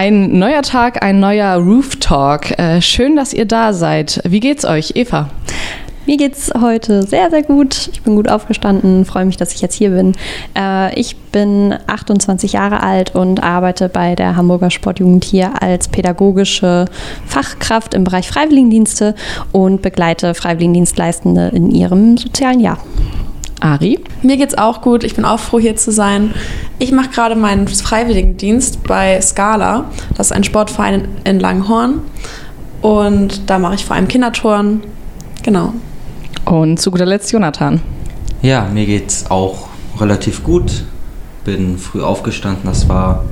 Ein neuer Tag, ein neuer Roof Talk. Äh, schön, dass ihr da seid. Wie geht's euch, Eva? Mir geht's heute sehr, sehr gut. Ich bin gut aufgestanden, freue mich, dass ich jetzt hier bin. Äh, ich bin 28 Jahre alt und arbeite bei der Hamburger Sportjugend hier als pädagogische Fachkraft im Bereich Freiwilligendienste und begleite Freiwilligendienstleistende in ihrem sozialen Jahr. Ari? Mir geht's auch gut. Ich bin auch froh, hier zu sein. Ich mache gerade meinen Freiwilligendienst bei Scala. Das ist ein Sportverein in Langhorn. Und da mache ich vor allem Kindertouren. Genau. Und zu guter Letzt Jonathan. Ja, mir geht's auch relativ gut. Bin früh aufgestanden. Das war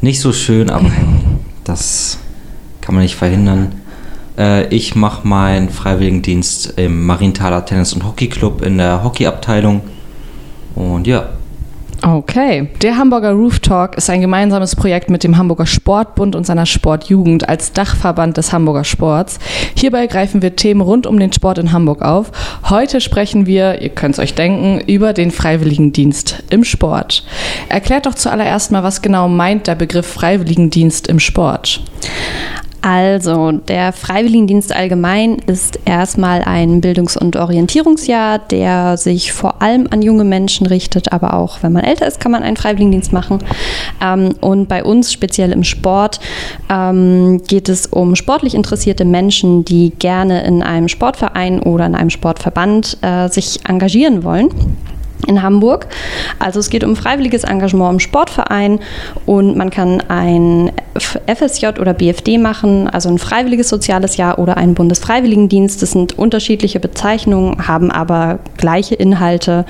nicht so schön, aber das kann man nicht verhindern. Äh, ich mache meinen Freiwilligendienst im Marienthaler Tennis- und Hockeyclub in der Hockeyabteilung. Und ja, Okay. Der Hamburger Roof Talk ist ein gemeinsames Projekt mit dem Hamburger Sportbund und seiner Sportjugend als Dachverband des Hamburger Sports. Hierbei greifen wir Themen rund um den Sport in Hamburg auf. Heute sprechen wir, ihr könnt es euch denken, über den Freiwilligendienst im Sport. Erklärt doch zuallererst mal, was genau meint der Begriff Freiwilligendienst im Sport? Also, der Freiwilligendienst allgemein ist erstmal ein Bildungs- und Orientierungsjahr, der sich vor allem an junge Menschen richtet, aber auch wenn man älter ist, kann man einen Freiwilligendienst machen. Ähm, und bei uns, speziell im Sport, ähm, geht es um sportlich interessierte Menschen, die gerne in einem Sportverein oder in einem Sportverband äh, sich engagieren wollen in Hamburg. Also es geht um freiwilliges Engagement im Sportverein und man kann ein FSJ oder BFD machen, also ein freiwilliges soziales Jahr oder einen Bundesfreiwilligendienst. Das sind unterschiedliche Bezeichnungen, haben aber gleiche Inhalte.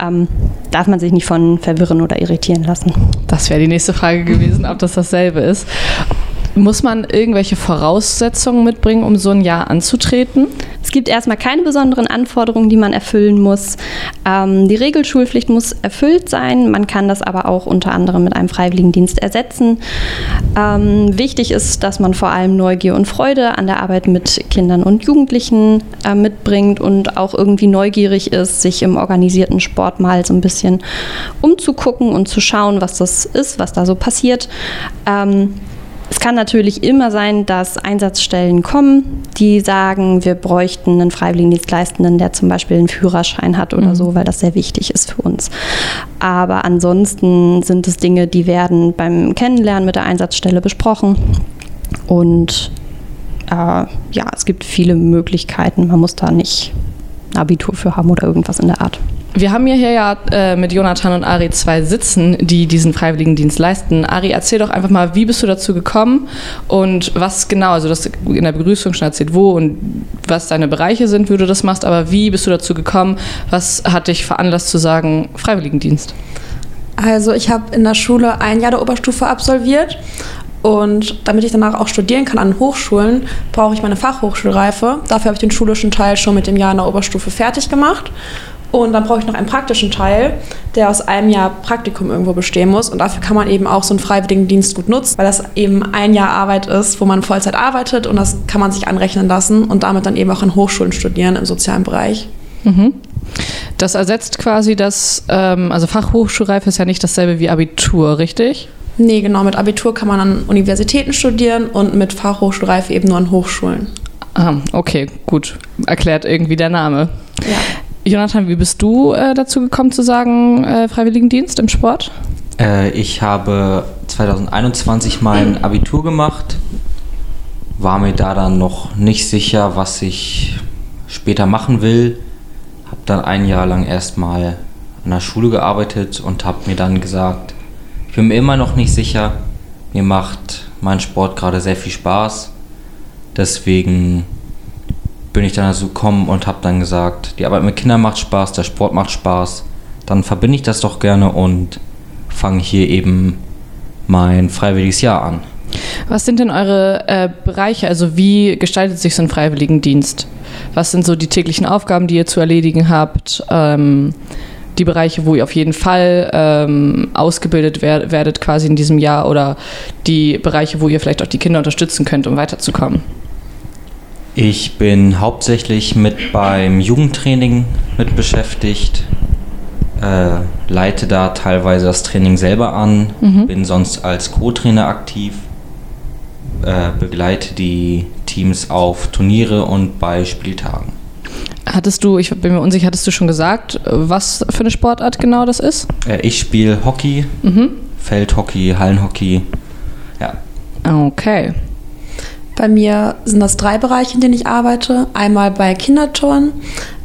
Ähm, darf man sich nicht von verwirren oder irritieren lassen. Das wäre die nächste Frage gewesen, ob das dasselbe ist. Muss man irgendwelche Voraussetzungen mitbringen, um so ein Jahr anzutreten? Es gibt erstmal keine besonderen Anforderungen, die man erfüllen muss. Ähm, die Regelschulpflicht muss erfüllt sein. Man kann das aber auch unter anderem mit einem Freiwilligendienst ersetzen. Ähm, wichtig ist, dass man vor allem Neugier und Freude an der Arbeit mit Kindern und Jugendlichen äh, mitbringt und auch irgendwie neugierig ist, sich im organisierten Sport mal so ein bisschen umzugucken und zu schauen, was das ist, was da so passiert. Ähm, es kann natürlich immer sein, dass Einsatzstellen kommen, die sagen, wir bräuchten einen Freiwilligendienstleistenden, der zum Beispiel einen Führerschein hat oder mhm. so, weil das sehr wichtig ist für uns. Aber ansonsten sind es Dinge, die werden beim Kennenlernen mit der Einsatzstelle besprochen. Und äh, ja, es gibt viele Möglichkeiten. Man muss da nicht Abitur für haben oder irgendwas in der Art. Wir haben hier ja äh, mit Jonathan und Ari zwei sitzen, die diesen Freiwilligendienst leisten. Ari, erzähl doch einfach mal, wie bist du dazu gekommen und was genau, also das in der Begrüßung schon erzählt, wo und was deine Bereiche sind, wie du das machst, aber wie bist du dazu gekommen? Was hat dich veranlasst zu sagen Freiwilligendienst? Also ich habe in der Schule ein Jahr der Oberstufe absolviert und damit ich danach auch studieren kann an Hochschulen, brauche ich meine Fachhochschulreife. Dafür habe ich den schulischen Teil schon mit dem Jahr in der Oberstufe fertig gemacht. Und dann brauche ich noch einen praktischen Teil, der aus einem Jahr Praktikum irgendwo bestehen muss. Und dafür kann man eben auch so einen Freiwilligendienst gut nutzen, weil das eben ein Jahr Arbeit ist, wo man Vollzeit arbeitet und das kann man sich anrechnen lassen und damit dann eben auch an Hochschulen studieren im sozialen Bereich. Mhm. Das ersetzt quasi das, ähm, also Fachhochschulreife ist ja nicht dasselbe wie Abitur, richtig? Nee, genau. Mit Abitur kann man an Universitäten studieren und mit Fachhochschulreife eben nur an Hochschulen. Ah, okay, gut. Erklärt irgendwie der Name. Ja. Jonathan, wie bist du äh, dazu gekommen zu sagen, äh, Freiwilligendienst im Sport? Äh, ich habe 2021 mein Abitur gemacht, war mir da dann noch nicht sicher, was ich später machen will. Habe dann ein Jahr lang erstmal an der Schule gearbeitet und habe mir dann gesagt, ich bin mir immer noch nicht sicher, mir macht mein Sport gerade sehr viel Spaß. Deswegen bin ich dann also gekommen und habe dann gesagt, die Arbeit mit Kindern macht Spaß, der Sport macht Spaß. Dann verbinde ich das doch gerne und fange hier eben mein freiwilliges Jahr an. Was sind denn eure äh, Bereiche? Also wie gestaltet sich so ein Freiwilligendienst? Was sind so die täglichen Aufgaben, die ihr zu erledigen habt? Ähm, die Bereiche, wo ihr auf jeden Fall ähm, ausgebildet wer werdet quasi in diesem Jahr oder die Bereiche, wo ihr vielleicht auch die Kinder unterstützen könnt, um weiterzukommen? Ich bin hauptsächlich mit beim Jugendtraining mit beschäftigt, äh, leite da teilweise das Training selber an, mhm. bin sonst als Co-Trainer aktiv äh, begleite die Teams auf Turniere und bei Spieltagen. Hattest du, ich bin mir unsicher, hattest du schon gesagt, was für eine Sportart genau das ist? Äh, ich spiele Hockey, Mhm. Feldhockey, Hallenhockey. Ja. Okay. Bei mir sind das drei Bereiche, in denen ich arbeite. Einmal bei Kinderturnen.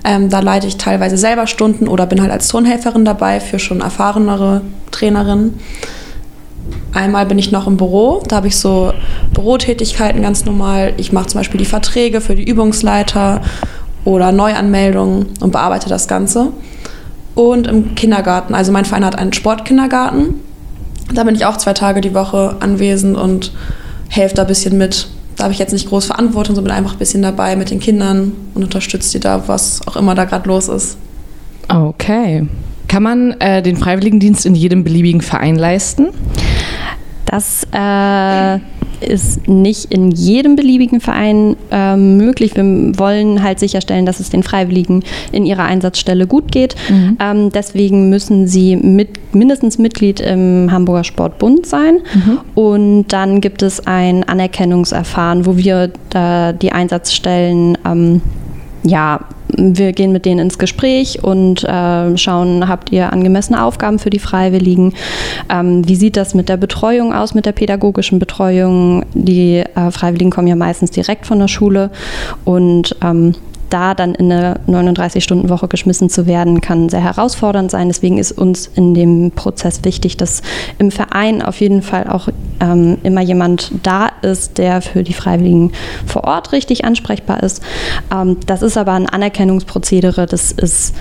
Ähm, da leite ich teilweise selber Stunden oder bin halt als Turnhelferin dabei für schon erfahrenere Trainerinnen. Einmal bin ich noch im Büro. Da habe ich so Bürotätigkeiten ganz normal. Ich mache zum Beispiel die Verträge für die Übungsleiter oder Neuanmeldungen und bearbeite das Ganze. Und im Kindergarten. Also mein Verein hat einen Sportkindergarten. Da bin ich auch zwei Tage die Woche anwesend und helfe da ein bisschen mit. Da habe ich jetzt nicht groß Verantwortung, sondern bin einfach ein bisschen dabei mit den Kindern und unterstütze die da, was auch immer da gerade los ist. Okay. Kann man äh, den Freiwilligendienst in jedem beliebigen Verein leisten? Das äh, ist nicht in jedem beliebigen Verein äh, möglich. Wir wollen halt sicherstellen, dass es den Freiwilligen in ihrer Einsatzstelle gut geht. Mhm. Ähm, deswegen müssen sie mit, mindestens Mitglied im Hamburger Sportbund sein. Und dann gibt es ein Anerkennungserfahren, wo wir äh, die Einsatzstellen ähm, ja, wir gehen mit denen ins Gespräch und äh, schauen, habt ihr angemessene Aufgaben für die Freiwilligen? Ähm, wie sieht das mit der Betreuung aus, mit der pädagogischen Betreuung? Die äh, Freiwilligen kommen ja meistens direkt von der Schule und ähm, da dann in eine 39-Stunden-Woche geschmissen zu werden, kann sehr herausfordernd sein. Deswegen ist uns in dem Prozess wichtig, dass im Verein auf jeden Fall auch ähm, immer jemand da ist, der für die Freiwilligen vor Ort richtig ansprechbar ist. Ähm, das ist aber ein Anerkennungsprozedere, das ist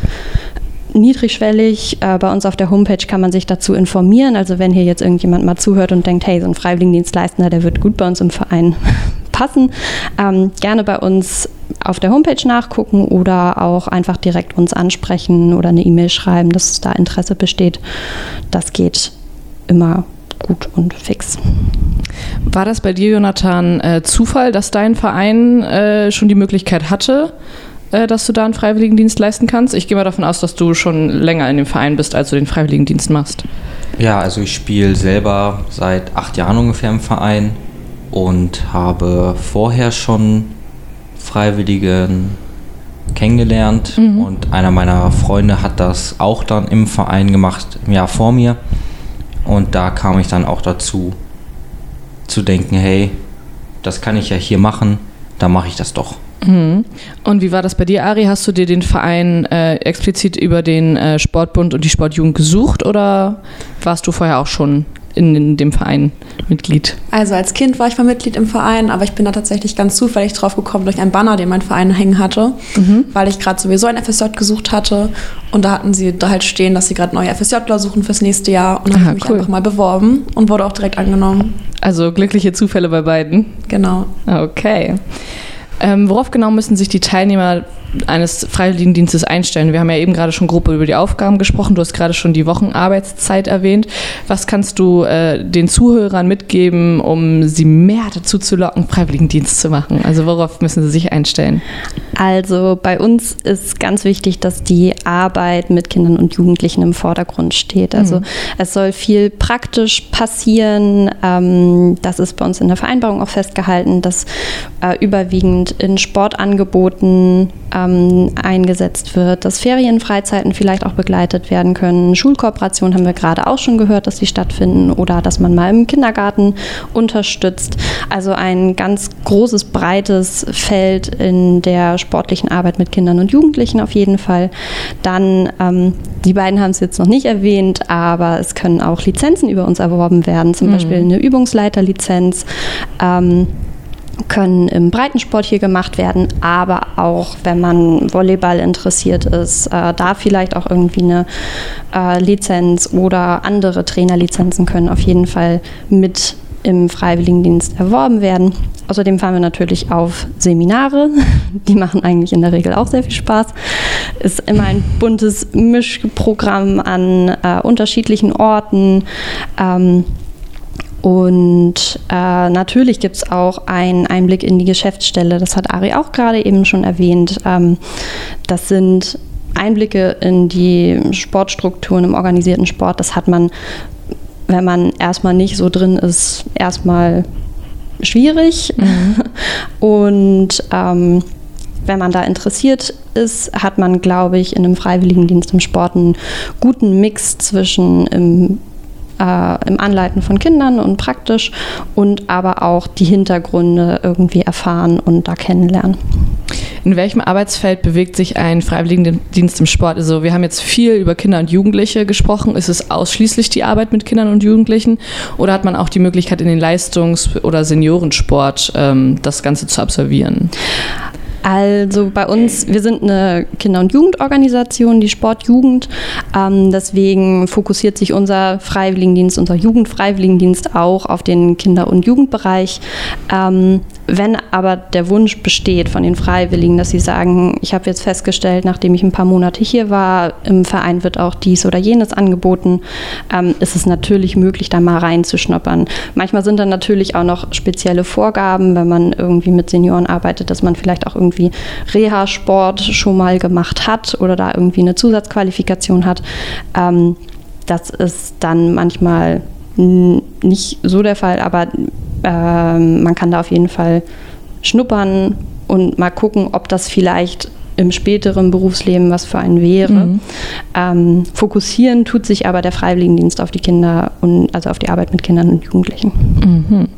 niedrigschwellig. Äh, bei uns auf der Homepage kann man sich dazu informieren. Also wenn hier jetzt irgendjemand mal zuhört und denkt, hey, so ein Freiwilligendienstleistender, der wird gut bei uns im Verein passen, ähm, gerne bei uns auf der Homepage nachgucken oder auch einfach direkt uns ansprechen oder eine E-Mail schreiben, dass da Interesse besteht. Das geht immer gut und fix. War das bei dir, Jonathan, äh, Zufall, dass dein Verein äh, schon die Möglichkeit hatte, äh, dass du da einen Freiwilligendienst leisten kannst? Ich gehe mal davon aus, dass du schon länger in dem Verein bist, als du den Freiwilligendienst machst. Ja, also ich spiele selber seit acht Jahren ungefähr im Verein und habe vorher schon Freiwilligen kennengelernt und einer meiner Freunde hat das auch dann im Verein gemacht, im Jahr vor mir und da kam ich dann auch dazu zu denken, hey, das kann ich ja hier machen, da mache ich das doch. Mhm. Und wie war das bei dir, Ari? Hast du dir den Verein äh, explizit über den äh, Sportbund und die Sportjugend gesucht oder warst du vorher auch schon in, in dem Verein Mitglied? Also als Kind war ich mal Mitglied im Verein, aber ich bin da tatsächlich ganz zufällig drauf gekommen durch einen Banner, den mein Verein hängen hatte, weil ich gerade sowieso ein FSJ gesucht hatte und da hatten sie da halt stehen, dass sie gerade neue FSJler suchen fürs nächste Jahr und habe ich mich cool. einfach mal beworben und wurde auch direkt angenommen. Also glückliche Zufälle bei beiden. Genau. Okay. Ähm, worauf genau müssen sich die Teilnehmer eines Freiwilligendienstes einstellen? Wir haben ja eben gerade schon grob über die Aufgaben gesprochen. Du hast gerade schon die Wochenarbeitszeit erwähnt. Was kannst du äh, den Zuhörern mitgeben, um sie mehr dazu zu locken, Freiwilligendienst zu machen? Also worauf müssen sie sich einstellen? Also bei uns ist ganz wichtig, dass die Arbeit mit Kindern und Jugendlichen im Vordergrund steht. Also es soll viel praktisch passieren. Ähm, das ist bei uns in der Vereinbarung auch festgehalten, dass äh, überwiegend in Sportangeboten ähm, eingesetzt wird, dass Ferienfreizeiten vielleicht auch begleitet werden können. Schulkooperationen haben wir gerade auch schon gehört, dass die stattfinden oder dass man mal im Kindergarten unterstützt. Also ein ganz großes, breites Feld in der sportlichen Arbeit mit Kindern und Jugendlichen auf jeden Fall. Dann, ähm, die beiden haben es jetzt noch nicht erwähnt, aber es können auch Lizenzen über uns erworben werden, zum Beispiel eine Übungsleiterlizenz. Ähm, können im Breitensport hier gemacht werden, aber auch wenn man Volleyball interessiert ist, äh, da vielleicht auch irgendwie eine äh, Lizenz oder andere Trainerlizenzen können auf jeden Fall mit im Freiwilligendienst erworben werden. Außerdem fahren wir natürlich auf Seminare. Die machen eigentlich in der Regel auch sehr viel Spaß. Ist immer ein buntes Mischprogramm an äh, unterschiedlichen Orten. Ähm, und äh, natürlich gibt es auch einen Einblick in die Geschäftsstelle. Das hat Ari auch gerade eben schon erwähnt. Ähm, das sind Einblicke in die Sportstrukturen im organisierten Sport. Das hat man, wenn man erstmal nicht so drin ist, erstmal schwierig. Mhm. Und ähm, wenn man da interessiert ist, hat man, glaube ich, in einem Freiwilligendienst im Sport einen guten Mix zwischen im äh, im Anleiten von Kindern und praktisch und aber auch die Hintergründe irgendwie erfahren und da kennenlernen. In welchem Arbeitsfeld bewegt sich ein Freiwilligendienst im Sport? Also wir haben jetzt viel über Kinder und Jugendliche gesprochen. Ist es ausschließlich die Arbeit mit Kindern und Jugendlichen oder hat man auch die Möglichkeit in den Leistungs- oder Seniorensport ähm, das Ganze zu absolvieren? Also bei uns, wir sind eine Kinder- und Jugendorganisation, die Sportjugend. Ähm, deswegen fokussiert sich unser Freiwilligendienst, unser Jugendfreiwilligendienst auch auf den Kinder- und Jugendbereich. Ähm, wenn aber der Wunsch besteht von den Freiwilligen, dass sie sagen, ich habe jetzt festgestellt, nachdem ich ein paar Monate hier war, im Verein wird auch dies oder jenes angeboten, ähm, ist es natürlich möglich, da mal reinzuschnuppern. Manchmal sind dann natürlich auch noch spezielle Vorgaben, wenn man irgendwie mit Senioren arbeitet, dass man vielleicht auch irgendwie Reha-Sport schon mal gemacht hat oder da irgendwie eine Zusatzqualifikation hat. Ähm, das ist dann manchmal nicht so der Fall, aber ähm, man kann da auf jeden Fall schnuppern und mal gucken, ob das vielleicht im späteren Berufsleben was für einen wäre. Mhm. Ähm, fokussieren tut sich aber der Freiwilligendienst auf die Kinder und also auf die Arbeit mit Kindern und Jugendlichen. Mhm.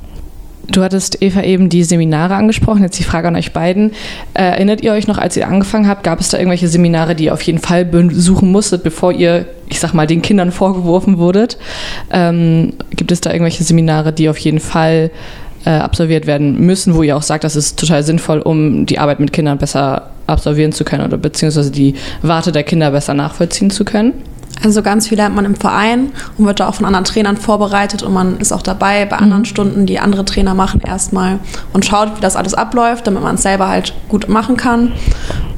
Du hattest Eva eben die Seminare angesprochen. Jetzt die Frage an euch beiden. Äh, erinnert ihr euch noch, als ihr angefangen habt, gab es da irgendwelche Seminare, die ihr auf jeden Fall besuchen musstet, bevor ihr, ich sag mal, den Kindern vorgeworfen wurdet? Ähm, gibt es da irgendwelche Seminare, die auf jeden Fall äh, absolviert werden müssen, wo ihr auch sagt, das ist total sinnvoll, um die Arbeit mit Kindern besser absolvieren zu können oder beziehungsweise die Warte der Kinder besser nachvollziehen zu können? Also ganz viel lernt man im Verein und wird da auch von anderen Trainern vorbereitet und man ist auch dabei bei anderen mhm. Stunden, die andere Trainer machen erstmal und schaut, wie das alles abläuft, damit man es selber halt gut machen kann.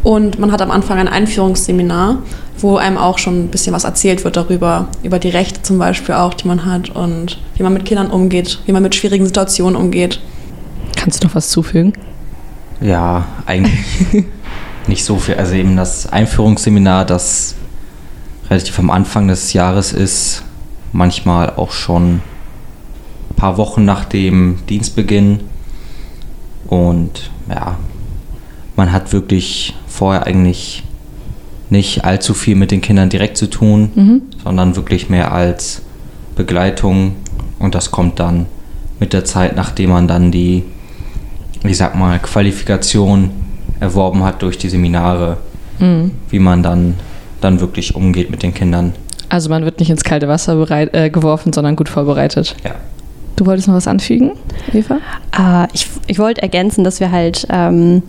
Und man hat am Anfang ein Einführungsseminar, wo einem auch schon ein bisschen was erzählt wird darüber, über die Rechte zum Beispiel auch, die man hat und wie man mit Kindern umgeht, wie man mit schwierigen Situationen umgeht. Kannst du noch was zufügen? Ja, eigentlich nicht so viel. Also eben das Einführungsseminar, das relativ am Anfang des Jahres ist, manchmal auch schon ein paar Wochen nach dem Dienstbeginn. Und ja, man hat wirklich vorher eigentlich nicht allzu viel mit den Kindern direkt zu tun, mhm. sondern wirklich mehr als Begleitung. Und das kommt dann mit der Zeit, nachdem man dann die, ich sag mal, Qualifikation erworben hat durch die Seminare, mhm. wie man dann dann wirklich umgeht mit den Kindern. Also man wird nicht ins kalte Wasser bereit, äh, geworfen, sondern gut vorbereitet. Ja. Du wolltest noch was anfügen, Eva? Äh, ich, ich wollte ergänzen, dass wir halt ähm,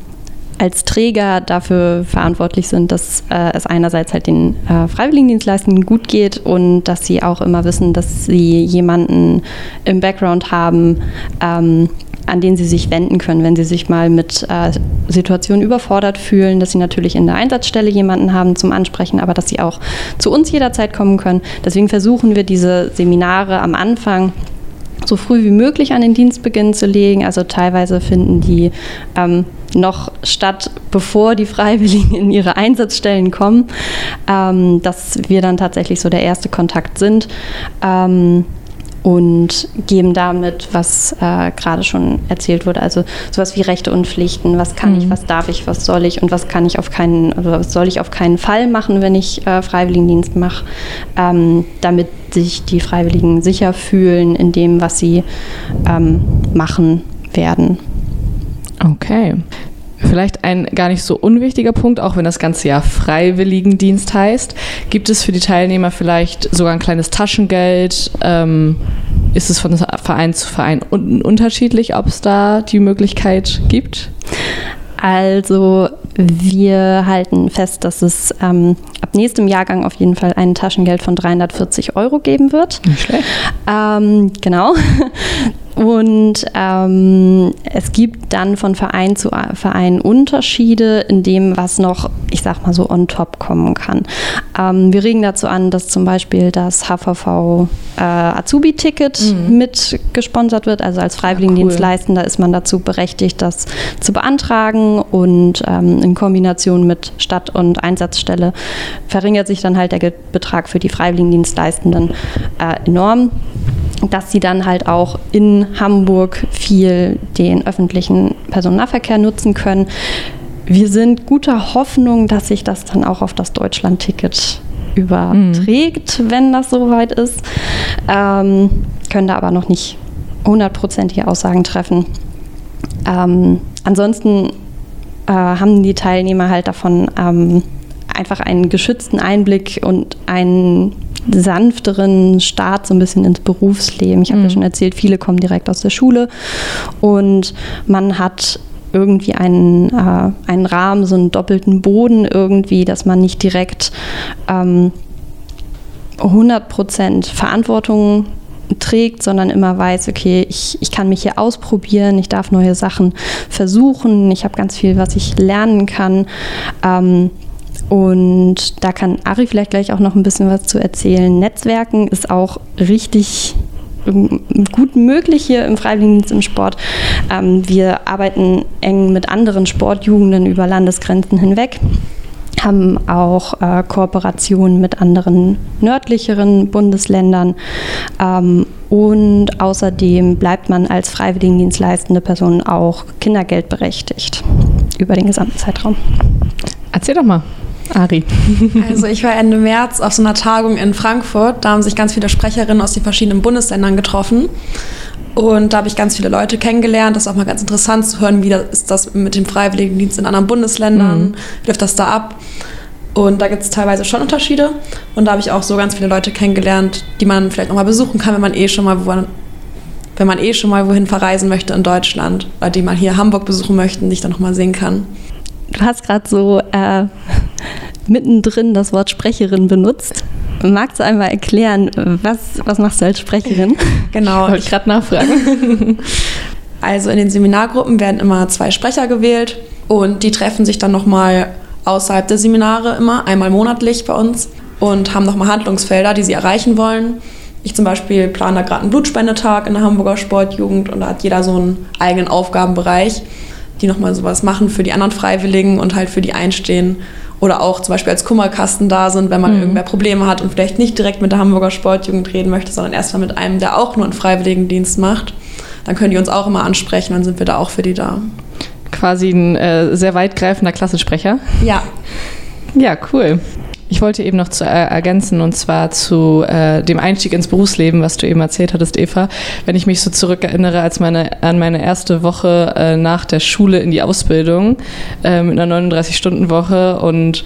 als Träger dafür verantwortlich sind, dass äh, es einerseits halt den äh, Freiwilligendienstleistenden gut geht und dass sie auch immer wissen, dass sie jemanden im Background haben, ähm, an den sie sich wenden können, wenn sie sich mal mit äh, Situationen überfordert fühlen, dass sie natürlich in der Einsatzstelle jemanden haben zum Ansprechen, aber dass sie auch zu uns jederzeit kommen können. Deswegen versuchen wir diese Seminare am Anfang so früh wie möglich an den Dienstbeginn zu legen. Also teilweise finden die ähm, noch statt, bevor die Freiwilligen in ihre Einsatzstellen kommen, ähm, dass wir dann tatsächlich so der erste Kontakt sind. Ähm, und geben damit, was äh, gerade schon erzählt wurde, also sowas wie Rechte und Pflichten, was kann mhm. ich, was darf ich, was soll ich und was kann ich auf keinen, also was soll ich auf keinen Fall machen, wenn ich äh, Freiwilligendienst mache, ähm, damit sich die Freiwilligen sicher fühlen in dem, was sie ähm, machen werden. Okay. Vielleicht ein gar nicht so unwichtiger Punkt, auch wenn das ganze Jahr Freiwilligendienst heißt. Gibt es für die Teilnehmer vielleicht sogar ein kleines Taschengeld? Ähm, ist es von Verein zu Verein un unterschiedlich, ob es da die Möglichkeit gibt? Also wir halten fest, dass es ähm, ab nächstem Jahrgang auf jeden Fall ein Taschengeld von 340 Euro geben wird. Nicht schlecht. Ähm, genau. Und ähm, es gibt dann von Verein zu Verein Unterschiede in dem, was noch, ich sag mal so, on top kommen kann. Ähm, wir regen dazu an, dass zum Beispiel das HVV äh, Azubi-Ticket mhm. mit gesponsert wird. Also als Freiwilligendienstleistender ja, cool. ist man dazu berechtigt, das zu beantragen. Und ähm, in Kombination mit Stadt- und Einsatzstelle verringert sich dann halt der Betrag für die Freiwilligendienstleistenden äh, enorm. Dass sie dann halt auch in Hamburg viel den öffentlichen Personennahverkehr nutzen können. Wir sind guter Hoffnung, dass sich das dann auch auf das Deutschland-Ticket überträgt, mhm. wenn das soweit ist. Ähm, können da aber noch nicht hundertprozentige Aussagen treffen. Ähm, ansonsten äh, haben die Teilnehmer halt davon ähm, einfach einen geschützten Einblick und einen sanfteren Start so ein bisschen ins Berufsleben. Ich habe mhm. ja schon erzählt, viele kommen direkt aus der Schule und man hat irgendwie einen, äh, einen Rahmen, so einen doppelten Boden irgendwie, dass man nicht direkt ähm, 100% Verantwortung trägt, sondern immer weiß, okay, ich, ich kann mich hier ausprobieren, ich darf neue Sachen versuchen, ich habe ganz viel, was ich lernen kann. Ähm, und da kann Ari vielleicht gleich auch noch ein bisschen was zu erzählen. Netzwerken ist auch richtig ähm, gut möglich hier im Freiwilligendienst im Sport. Ähm, wir arbeiten eng mit anderen Sportjugenden über Landesgrenzen hinweg haben auch äh, Kooperationen mit anderen nördlicheren Bundesländern ähm, und außerdem bleibt man als Freiwilligendienstleistende Person auch kindergeldberechtigt über den gesamten Zeitraum. Erzähl doch mal. Ari. Also ich war Ende März auf so einer Tagung in Frankfurt. Da haben sich ganz viele Sprecherinnen aus den verschiedenen Bundesländern getroffen. Und da habe ich ganz viele Leute kennengelernt. Das ist auch mal ganz interessant zu hören, wie das ist das mit dem Freiwilligendienst in anderen Bundesländern. Mhm. Wie läuft das da ab? Und da gibt es teilweise schon Unterschiede. Und da habe ich auch so ganz viele Leute kennengelernt, die man vielleicht nochmal besuchen kann, wenn man eh schon mal wo, wenn man eh schon mal wohin verreisen möchte in Deutschland. Oder die mal hier Hamburg besuchen möchten, die ich dann nochmal sehen kann. Du hast gerade so äh, mittendrin das Wort Sprecherin benutzt. Magst du einmal erklären, was, was machst du als Sprecherin? Genau. Ich wollte gerade nachfragen. Also in den Seminargruppen werden immer zwei Sprecher gewählt und die treffen sich dann nochmal außerhalb der Seminare immer, einmal monatlich bei uns und haben nochmal Handlungsfelder, die sie erreichen wollen. Ich zum Beispiel plane da gerade einen Blutspendetag in der Hamburger Sportjugend und da hat jeder so einen eigenen Aufgabenbereich, die nochmal sowas machen für die anderen Freiwilligen und halt für die einstehen oder auch zum Beispiel als Kummerkasten da sind, wenn man mhm. irgendwer Probleme hat und vielleicht nicht direkt mit der Hamburger Sportjugend reden möchte, sondern erstmal mit einem, der auch nur einen Freiwilligendienst macht. Dann können die uns auch immer ansprechen, dann sind wir da auch für die da. Quasi ein äh, sehr weitgreifender Klassensprecher. Ja. Ja, cool. Ich wollte eben noch zu, äh, ergänzen und zwar zu äh, dem Einstieg ins Berufsleben, was du eben erzählt hattest, Eva. Wenn ich mich so zurückerinnere als meine, an meine erste Woche äh, nach der Schule in die Ausbildung äh, mit einer 39-Stunden-Woche und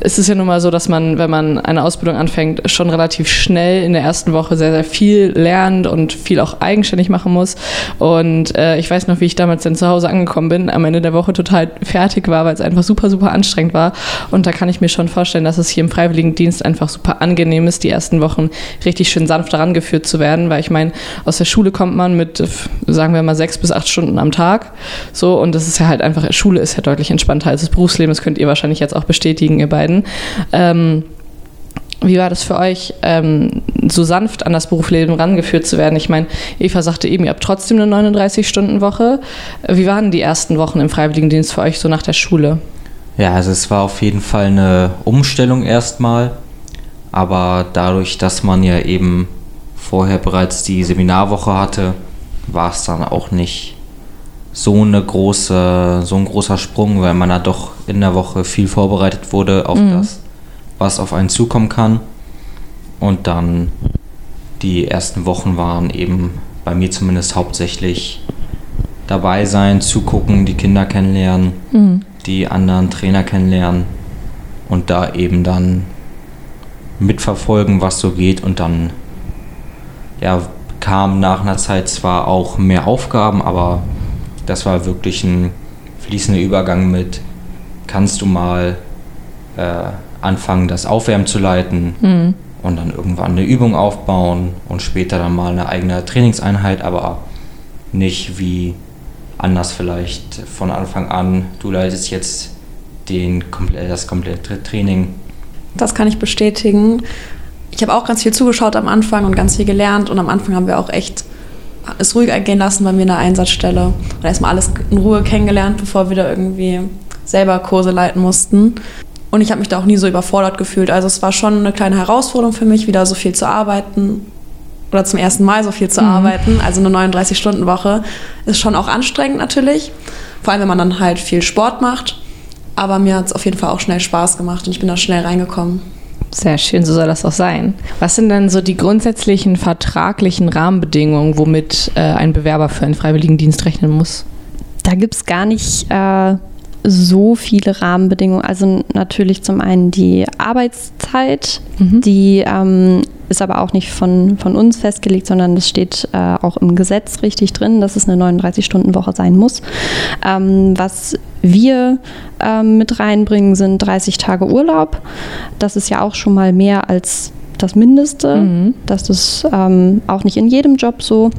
es ist ja nun mal so, dass man, wenn man eine Ausbildung anfängt, schon relativ schnell in der ersten Woche sehr, sehr viel lernt und viel auch eigenständig machen muss. Und äh, ich weiß noch, wie ich damals dann zu Hause angekommen bin, am Ende der Woche total fertig war, weil es einfach super, super anstrengend war. Und da kann ich mir schon vorstellen, dass es hier im Freiwilligendienst einfach super angenehm ist, die ersten Wochen richtig schön sanft daran geführt zu werden, weil ich meine, aus der Schule kommt man mit, sagen wir mal, sechs bis acht Stunden am Tag. So, und das ist ja halt einfach, Schule ist ja deutlich entspannter als das Berufsleben. Das könnt ihr wahrscheinlich jetzt auch bestätigen, ihr beiden beiden. Ähm, wie war das für euch, ähm, so sanft an das Berufsleben rangeführt zu werden? Ich meine, Eva sagte eben, ihr habt trotzdem eine 39-Stunden-Woche. Wie waren die ersten Wochen im Freiwilligendienst für euch so nach der Schule? Ja, also es war auf jeden Fall eine Umstellung erstmal. Aber dadurch, dass man ja eben vorher bereits die Seminarwoche hatte, war es dann auch nicht so eine große, so ein großer Sprung, weil man da doch in der Woche viel vorbereitet wurde auf mhm. das, was auf einen zukommen kann. Und dann die ersten Wochen waren eben bei mir zumindest hauptsächlich dabei sein, zugucken, die Kinder kennenlernen, mhm. die anderen Trainer kennenlernen und da eben dann mitverfolgen, was so geht und dann ja, kam nach einer Zeit zwar auch mehr Aufgaben, aber das war wirklich ein fließender Übergang mit, kannst du mal äh, anfangen, das Aufwärmen zu leiten mhm. und dann irgendwann eine Übung aufbauen und später dann mal eine eigene Trainingseinheit, aber nicht wie anders vielleicht von Anfang an, du leitest jetzt den, das komplette Training. Das kann ich bestätigen. Ich habe auch ganz viel zugeschaut am Anfang und ganz viel gelernt und am Anfang haben wir auch echt es ruhig ergehen lassen bei mir in der Einsatzstelle und erstmal alles in Ruhe kennengelernt, bevor wir da irgendwie selber Kurse leiten mussten. Und ich habe mich da auch nie so überfordert gefühlt. Also es war schon eine kleine Herausforderung für mich, wieder so viel zu arbeiten oder zum ersten Mal so viel zu Mhm. arbeiten. Also eine 39-Stunden-Woche ist schon auch anstrengend natürlich. Vor allem, wenn man dann halt viel Sport macht. Aber mir hat es auf jeden Fall auch schnell Spaß gemacht und ich bin da schnell reingekommen. Sehr schön, so soll das auch sein. Was sind denn so die grundsätzlichen vertraglichen Rahmenbedingungen, womit äh, ein Bewerber für einen Freiwilligendienst rechnen muss? Da gibt es gar nicht äh, so viele Rahmenbedingungen. Also natürlich zum einen die Arbeitszeit, Mhm. die ähm, ist aber auch nicht von, von uns festgelegt, sondern das steht äh, auch im Gesetz richtig drin, dass es eine 39-Stunden-Woche sein muss. Ähm, was wir ähm, mit reinbringen, sind 30 Tage Urlaub. Das ist ja auch schon mal mehr als das Mindeste. Mhm. Das ist ähm, auch nicht in jedem Job so.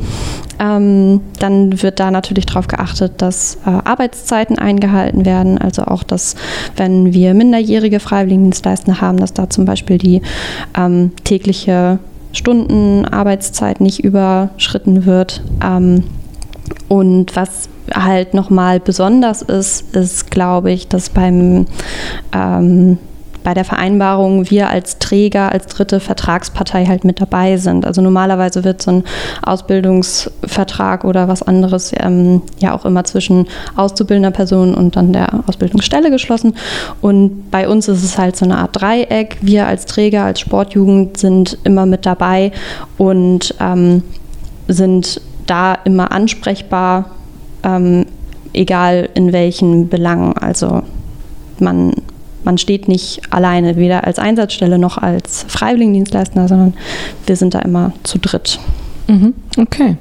Ähm, dann wird da natürlich darauf geachtet, dass äh, Arbeitszeiten eingehalten werden. Also auch, dass wenn wir minderjährige Freiwilligendienstleister haben, dass da zum Beispiel die ähm, tägliche Stundenarbeitszeit nicht überschritten wird. Ähm, und was halt nochmal besonders ist, ist, glaube ich, dass beim ähm, bei der Vereinbarung wir als Träger, als dritte Vertragspartei halt mit dabei sind. Also normalerweise wird so ein Ausbildungsvertrag oder was anderes ähm, ja auch immer zwischen auszubildender Person und dann der Ausbildungsstelle geschlossen. Und bei uns ist es halt so eine Art Dreieck. Wir als Träger, als Sportjugend sind immer mit dabei und ähm, sind da immer ansprechbar, ähm, egal in welchen Belangen. Also man man steht nicht alleine, weder als Einsatzstelle noch als Freiwilligendienstleister, sondern wir sind da immer zu dritt. Mhm. Okay.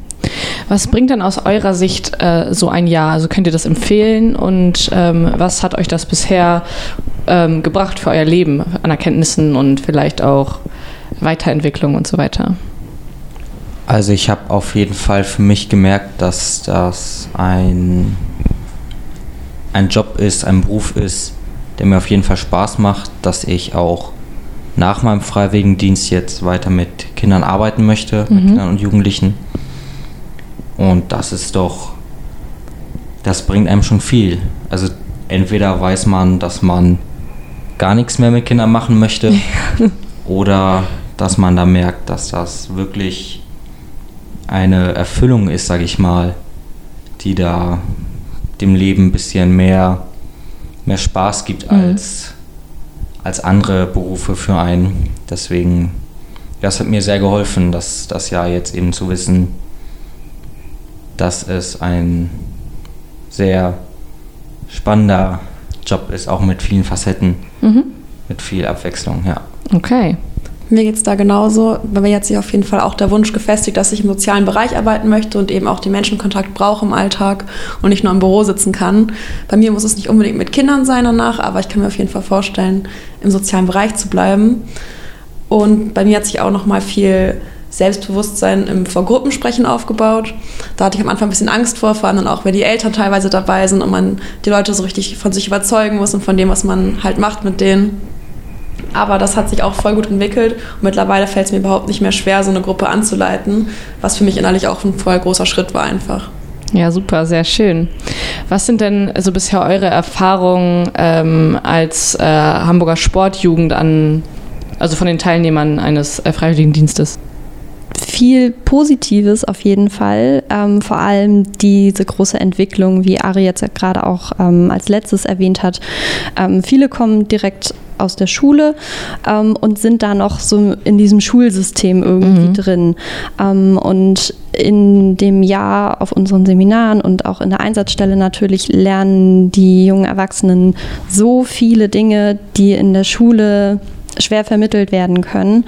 Was bringt denn aus eurer Sicht äh, so ein Jahr? Also könnt ihr das empfehlen und ähm, was hat euch das bisher ähm, gebracht für euer Leben an Erkenntnissen und vielleicht auch Weiterentwicklung und so weiter? Also ich habe auf jeden Fall für mich gemerkt, dass das ein, ein Job ist, ein Beruf ist, der mir auf jeden Fall Spaß macht, dass ich auch nach meinem Freiwilligendienst jetzt weiter mit Kindern arbeiten möchte, mit Kindern und Jugendlichen. Und das ist doch, das bringt einem schon viel. Also entweder weiß man, dass man gar nichts mehr mit Kindern machen möchte, oder dass man da merkt, dass das wirklich eine Erfüllung ist, sage ich mal, die da dem Leben ein bisschen mehr, mehr Spaß gibt als, als andere Berufe für einen. Deswegen, das hat mir sehr geholfen, dass das Jahr jetzt eben zu wissen, dass es ein sehr spannender Job ist, auch mit vielen Facetten, Mhm. mit viel Abwechslung, ja. Okay. Mir geht es da genauso. Bei mir hat sich auf jeden Fall auch der Wunsch gefestigt, dass ich im sozialen Bereich arbeiten möchte und eben auch den Menschenkontakt brauche im Alltag und nicht nur im Büro sitzen kann. Bei mir muss es nicht unbedingt mit Kindern sein danach, aber ich kann mir auf jeden Fall vorstellen, im sozialen Bereich zu bleiben. Und bei mir hat sich auch noch mal viel Selbstbewusstsein im Vorgruppensprechen aufgebaut. Da hatte ich am Anfang ein bisschen Angst vor, vor allem auch, wenn die Eltern teilweise dabei sind und man die Leute so richtig von sich überzeugen muss und von dem, was man halt macht mit denen. Aber das hat sich auch voll gut entwickelt und mittlerweile fällt es mir überhaupt nicht mehr schwer, so eine Gruppe anzuleiten, was für mich innerlich auch ein voll großer Schritt war einfach. Ja, super, sehr schön. Was sind denn so bisher eure Erfahrungen ähm, als äh, Hamburger Sportjugend an, also von den Teilnehmern eines äh, Freiwilligendienstes? Viel Positives auf jeden Fall. Ähm, vor allem diese große Entwicklung, wie Ari jetzt ja gerade auch ähm, als letztes erwähnt hat. Ähm, viele kommen direkt aus der Schule ähm, und sind da noch so in diesem Schulsystem irgendwie Mhm. drin. Ähm, und in dem Jahr auf unseren Seminaren und auch in der Einsatzstelle natürlich lernen die jungen Erwachsenen so viele Dinge, die in der Schule schwer vermittelt werden können.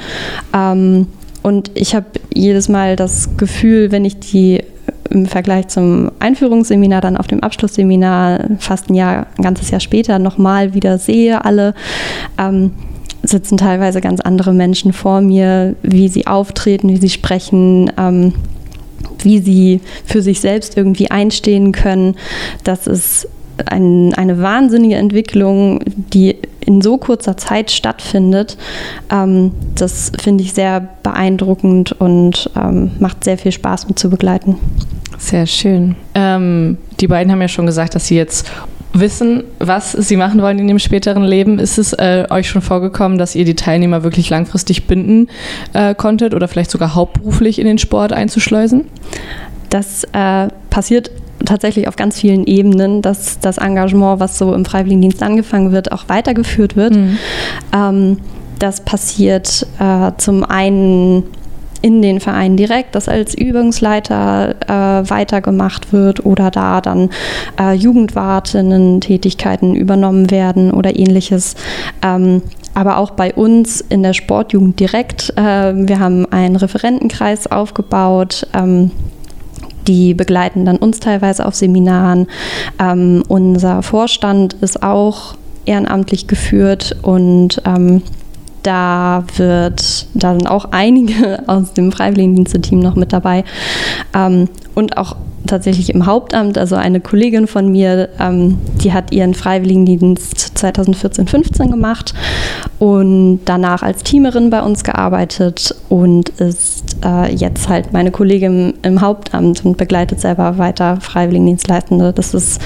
Ähm, und ich habe jedes Mal das Gefühl, wenn ich die im Vergleich zum Einführungsseminar, dann auf dem Abschlussseminar fast ein Jahr, ein ganzes Jahr später nochmal wieder sehe, alle ähm, sitzen teilweise ganz andere Menschen vor mir, wie sie auftreten, wie sie sprechen, ähm, wie sie für sich selbst irgendwie einstehen können. Das ist ein, eine wahnsinnige Entwicklung, die in so kurzer Zeit stattfindet. Ähm, das finde ich sehr beeindruckend und ähm, macht sehr viel Spaß mit zu begleiten. Sehr schön. Ähm, die beiden haben ja schon gesagt, dass sie jetzt wissen, was sie machen wollen in ihrem späteren Leben. Ist es äh, euch schon vorgekommen, dass ihr die Teilnehmer wirklich langfristig binden äh, konntet oder vielleicht sogar hauptberuflich in den Sport einzuschleusen? Das äh, passiert tatsächlich auf ganz vielen Ebenen, dass das Engagement, was so im Freiwilligendienst angefangen wird, auch weitergeführt wird. Mhm. Ähm, das passiert äh, zum einen in den Vereinen direkt, dass als Übungsleiter äh, weitergemacht wird oder da dann äh, Jugendwartinnen Tätigkeiten übernommen werden oder ähnliches. Ähm, aber auch bei uns in der Sportjugend direkt. Äh, wir haben einen Referentenkreis aufgebaut. Ähm, die begleiten dann uns teilweise auf Seminaren. Ähm, unser Vorstand ist auch ehrenamtlich geführt und ähm, da wird, da sind auch einige aus dem Freiwilligendienste-Team noch mit dabei. Ähm, und auch tatsächlich im Hauptamt, also eine Kollegin von mir, ähm, die hat ihren Freiwilligendienst 2014-15 gemacht und danach als Teamerin bei uns gearbeitet und ist äh, jetzt halt meine Kollegin im Hauptamt und begleitet selber weiter Freiwilligendienstleistende. Das ist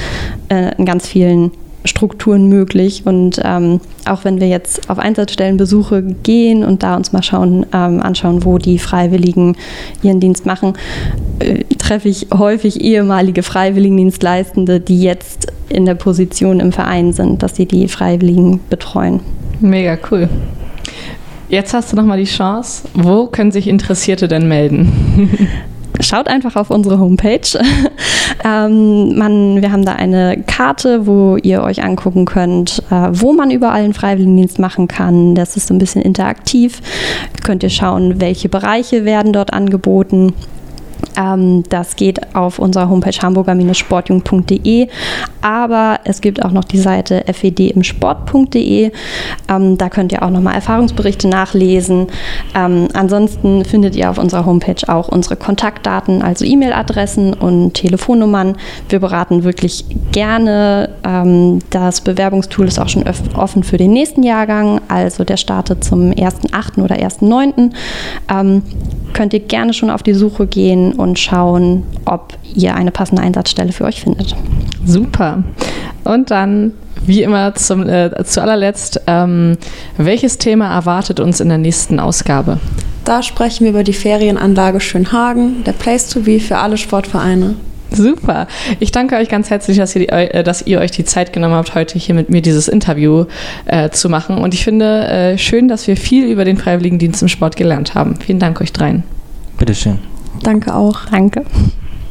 äh, in ganz vielen Strukturen möglich. Und ähm, auch wenn wir jetzt auf Einsatzstellenbesuche gehen und da uns mal schauen, ähm, anschauen, wo die Freiwilligen ihren Dienst machen, äh, treffe ich häufig ehemalige Freiwilligendienstleistende, die jetzt in der Position im Verein sind, dass sie die Freiwilligen betreuen. Mega cool. Jetzt hast du nochmal die Chance. Wo können sich Interessierte denn melden? schaut einfach auf unsere Homepage. ähm, man, wir haben da eine Karte, wo ihr euch angucken könnt, äh, wo man überall einen Freiwilligendienst machen kann. Das ist so ein bisschen interaktiv. Könnt ihr schauen, welche Bereiche werden dort angeboten. Ähm, das geht auf unserer Homepage hamburger-sportjung.de, aber es gibt auch noch die Seite fedimsport.de. Ähm, da könnt ihr auch nochmal Erfahrungsberichte nachlesen. Ähm, ansonsten findet ihr auf unserer Homepage auch unsere Kontaktdaten, also E-Mail-Adressen und Telefonnummern. Wir beraten wirklich gerne. Ähm, das Bewerbungstool ist auch schon offen für den nächsten Jahrgang, also der startet zum 1.8. oder 1.9. Ähm, könnt ihr gerne schon auf die Suche gehen und schauen, ob ihr eine passende Einsatzstelle für euch findet. Super. Und dann, wie immer, zum, äh, zu allerletzt, ähm, welches Thema erwartet uns in der nächsten Ausgabe? Da sprechen wir über die Ferienanlage Schönhagen, der Place to be für alle Sportvereine. Super. Ich danke euch ganz herzlich, dass ihr, äh, dass ihr, euch die Zeit genommen habt, heute hier mit mir dieses Interview äh, zu machen. Und ich finde äh, schön, dass wir viel über den Freiwilligendienst im Sport gelernt haben. Vielen Dank euch dreien. Bitteschön. Danke auch. Danke.